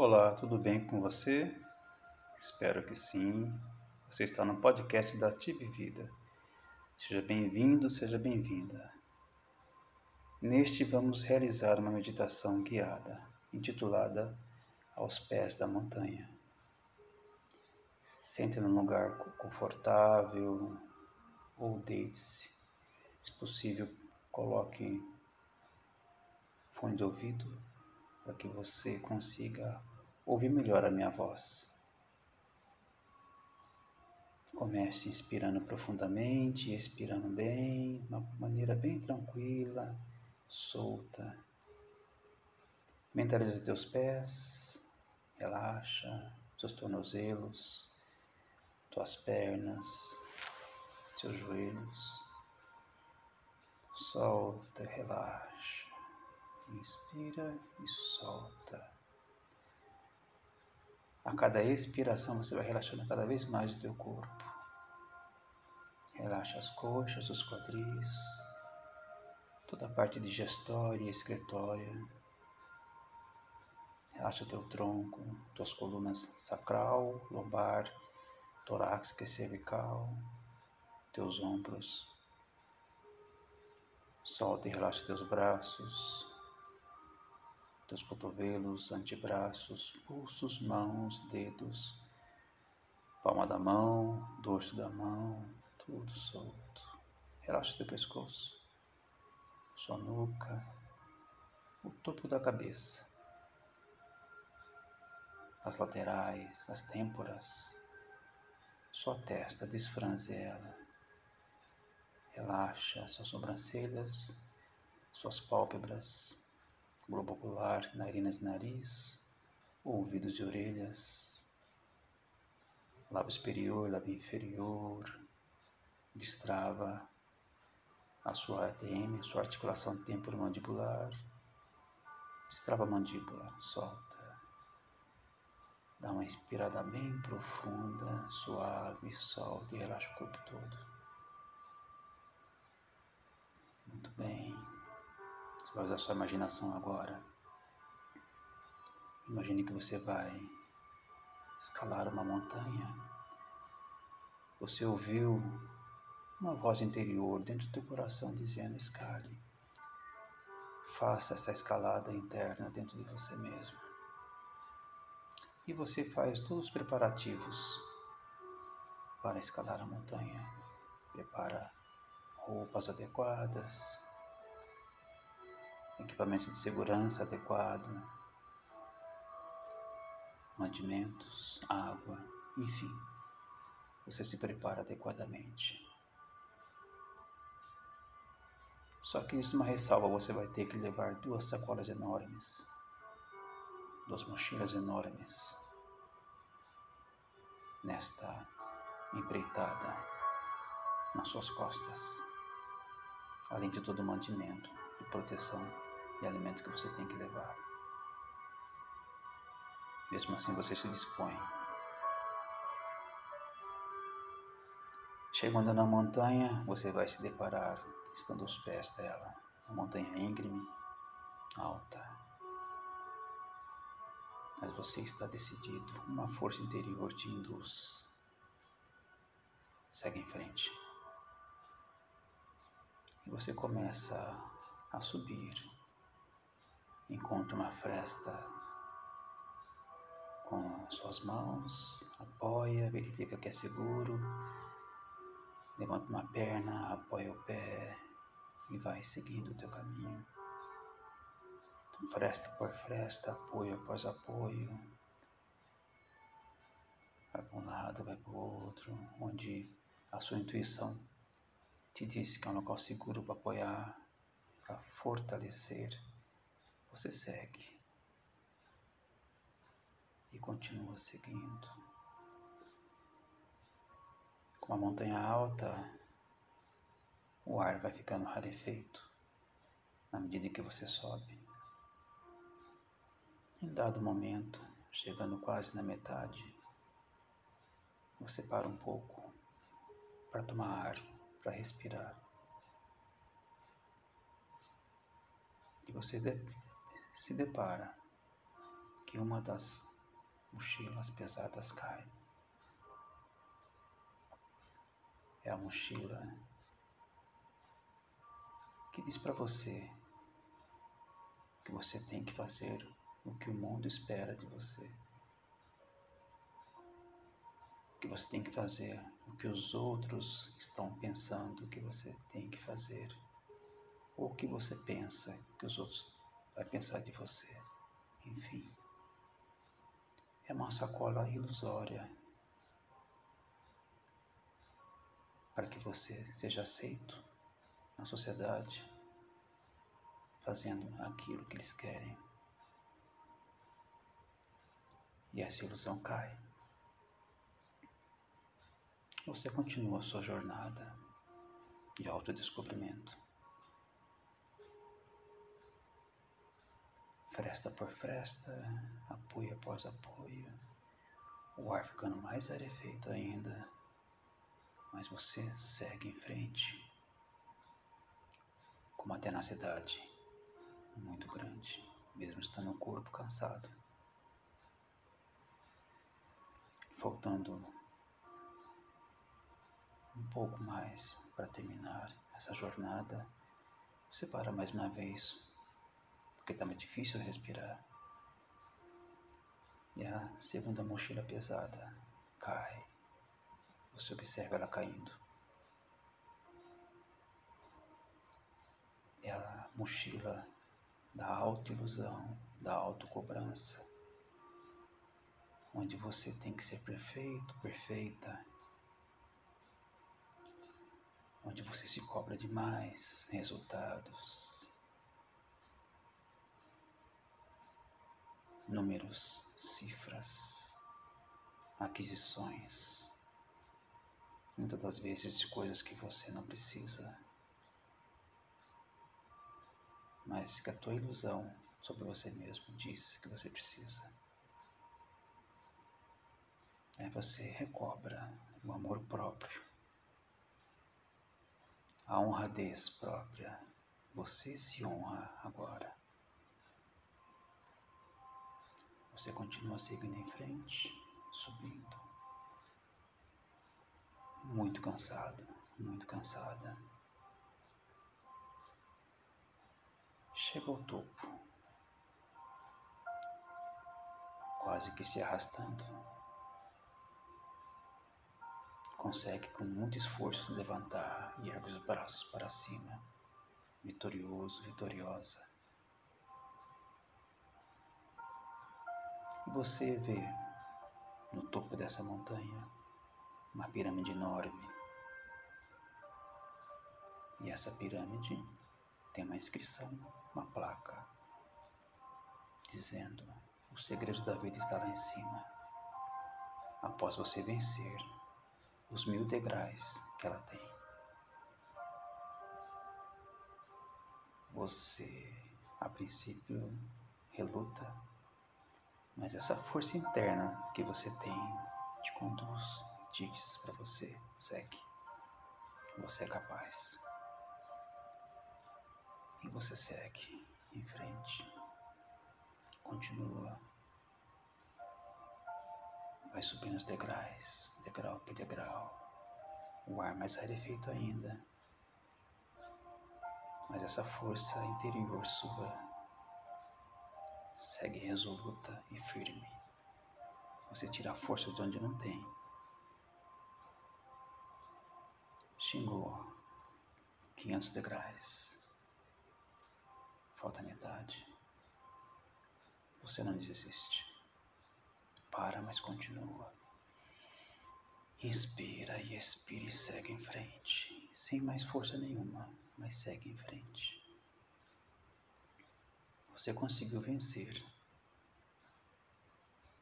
Olá, tudo bem com você? Espero que sim. Você está no podcast da Tive Vida. Seja bem-vindo, seja bem-vinda. Neste vamos realizar uma meditação guiada, intitulada Aos Pés da Montanha. Sente num lugar confortável ou deite-se. Se possível, coloque fone de ouvido para que você consiga ouvir melhor a minha voz. Comece inspirando profundamente, expirando bem, de uma maneira bem tranquila, solta. Mentalize teus pés, relaxa seus tornozelos, tuas pernas, seus joelhos. Solta, relaxa. Inspira e solta. A cada expiração você vai relaxando cada vez mais o teu corpo. Relaxa as coxas, os quadris, toda a parte digestória e excretória. Relaxa teu tronco, tuas colunas sacral, lombar, torácica e cervical, teus ombros. Solta e relaxa teus braços, teus cotovelos, antebraços, pulsos, mãos, dedos, palma da mão, dorso da mão, tudo solto. Relaxa teu pescoço, sua nuca, o topo da cabeça, as laterais, as têmporas, sua testa, desfranze ela. Relaxa suas sobrancelhas, suas pálpebras, globo ocular, narinas e nariz, ouvidos e orelhas, lábio superior, lábio inferior, destrava a sua ATM, a sua articulação temporomandibular, destrava a mandíbula, solta. Dá uma inspirada bem profunda, suave, solta e relaxa o corpo todo. Muito bem. Você vai usar sua imaginação agora. Imagine que você vai escalar uma montanha. Você ouviu uma voz interior dentro do teu coração dizendo: escale. Faça essa escalada interna dentro de você mesmo. E você faz todos os preparativos para escalar a montanha. Prepara roupas adequadas, equipamento de segurança adequado, mantimentos, água, enfim, você se prepara adequadamente. Só que existe uma ressalva, você vai ter que levar duas sacolas enormes, duas mochilas enormes nesta empreitada nas suas costas, além de todo o mantimento e proteção e alimento que você tem que levar. Mesmo assim, você se dispõe. Chegando na montanha, você vai se deparar, estando aos pés dela, uma montanha íngreme, alta. Mas você está decidido, uma força interior te induz. Segue em frente. E você começa a subir encontra uma fresta com suas mãos, apoia, verifica que é seguro, levanta uma perna, apoia o pé e vai seguindo o teu caminho. Fresta por fresta, apoio após apoio. Vai para um lado, vai para o outro, onde a sua intuição te diz que é um local seguro para apoiar, para fortalecer você segue e continua seguindo. Com a montanha alta, o ar vai ficando rarefeito na medida que você sobe. Em dado momento, chegando quase na metade, você para um pouco para tomar ar, para respirar. E você se depara que uma das mochilas pesadas caem. É a mochila que diz para você que você tem que fazer o que o mundo espera de você. Que você tem que fazer o que os outros estão pensando que você tem que fazer. Ou o que você pensa que os outros vão pensar de você. Enfim. É uma sacola ilusória para que você seja aceito na sociedade fazendo aquilo que eles querem. E essa ilusão cai. Você continua sua jornada de autodescobrimento. Fresta por fresta, apoio após apoio, o ar ficando mais arefeito ainda, mas você segue em frente. Com uma tenacidade muito grande, mesmo estando o corpo cansado. Faltando um pouco mais para terminar essa jornada, você para mais uma vez, porque está muito difícil respirar. E a segunda mochila pesada cai. Você observa ela caindo. É a mochila da autoilusão, da autocobrança, onde você tem que ser perfeito, perfeita, onde você se cobra demais resultados, números, cifras, aquisições, muitas das vezes de coisas que você não precisa. mas que a tua ilusão sobre você mesmo diz que você precisa. Aí você recobra o amor próprio, a honradez própria. Você se honra agora. Você continua seguindo em frente, subindo. Muito cansado, muito cansada. chega ao topo, quase que se arrastando. Consegue com muito esforço levantar e ergue os braços para cima, vitorioso, vitoriosa. Você vê no topo dessa montanha uma pirâmide enorme. E essa pirâmide tem uma inscrição, uma placa, dizendo: o segredo da vida está lá em cima. Após você vencer os mil degraus que ela tem, você, a princípio, reluta, mas essa força interna que você tem te conduz diz para você: segue, você é capaz. E você segue em frente. Continua. Vai subindo os degraus, degrau por degrau. O ar mais rarefeito ainda. Mas essa força interior sua segue resoluta e firme. Você tira força de onde não tem. Xingou 500 degraus. Falta metade. Você não desiste. Para, mas continua. Inspira e expira e segue em frente. Sem mais força nenhuma, mas segue em frente. Você conseguiu vencer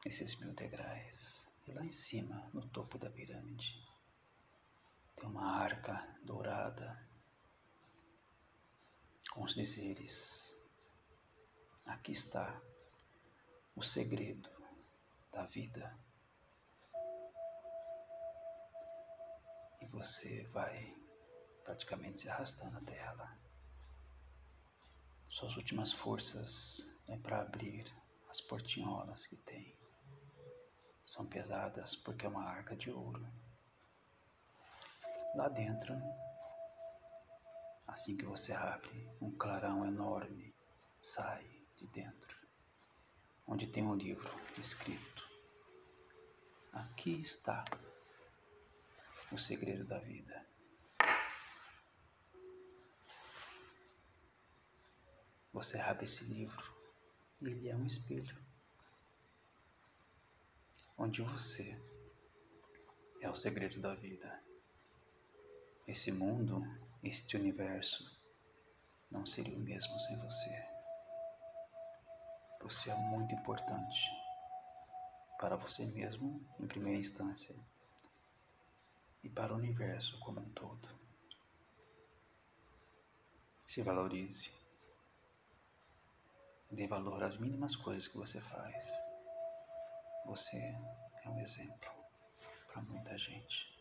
esses mil degraus. E lá em cima, no topo da pirâmide, tem uma arca dourada com os dizeres: Aqui está o segredo da vida. E você vai praticamente se arrastando até ela. Suas últimas forças é para abrir as portinholas que tem. são pesadas porque é uma arca de ouro. Lá dentro, assim que você abre, um clarão enorme sai de dentro, onde tem um livro escrito: Aqui está o segredo da vida. Você abre esse livro e ele é um espelho onde você é o segredo da vida. Esse mundo, este universo, não seria o mesmo sem você. Você é muito importante para você mesmo, em primeira instância, e para o universo como um todo. Se valorize. Dê valor às mínimas coisas que você faz. Você é um exemplo para muita gente,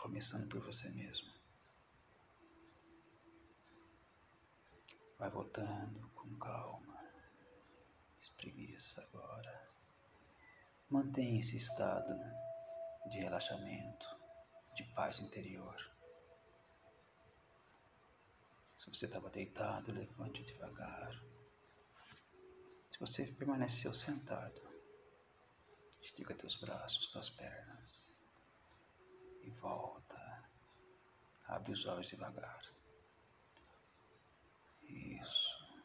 começando por você mesmo. Vai voltando com calma, espreguiça agora. Mantenha esse estado de relaxamento, de paz interior. Se você estava deitado, levante devagar. Você permaneceu sentado, Estica teus braços, tuas pernas e volta. Abre os olhos devagar. Isso.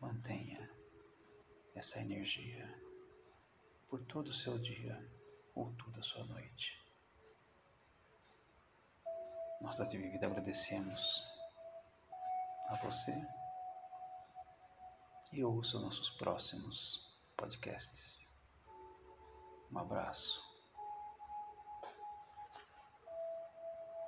Mantenha essa energia por todo o seu dia ou toda a sua noite. Nós da TV Vida agradecemos a você e ouça nossos próximos podcasts. Um abraço.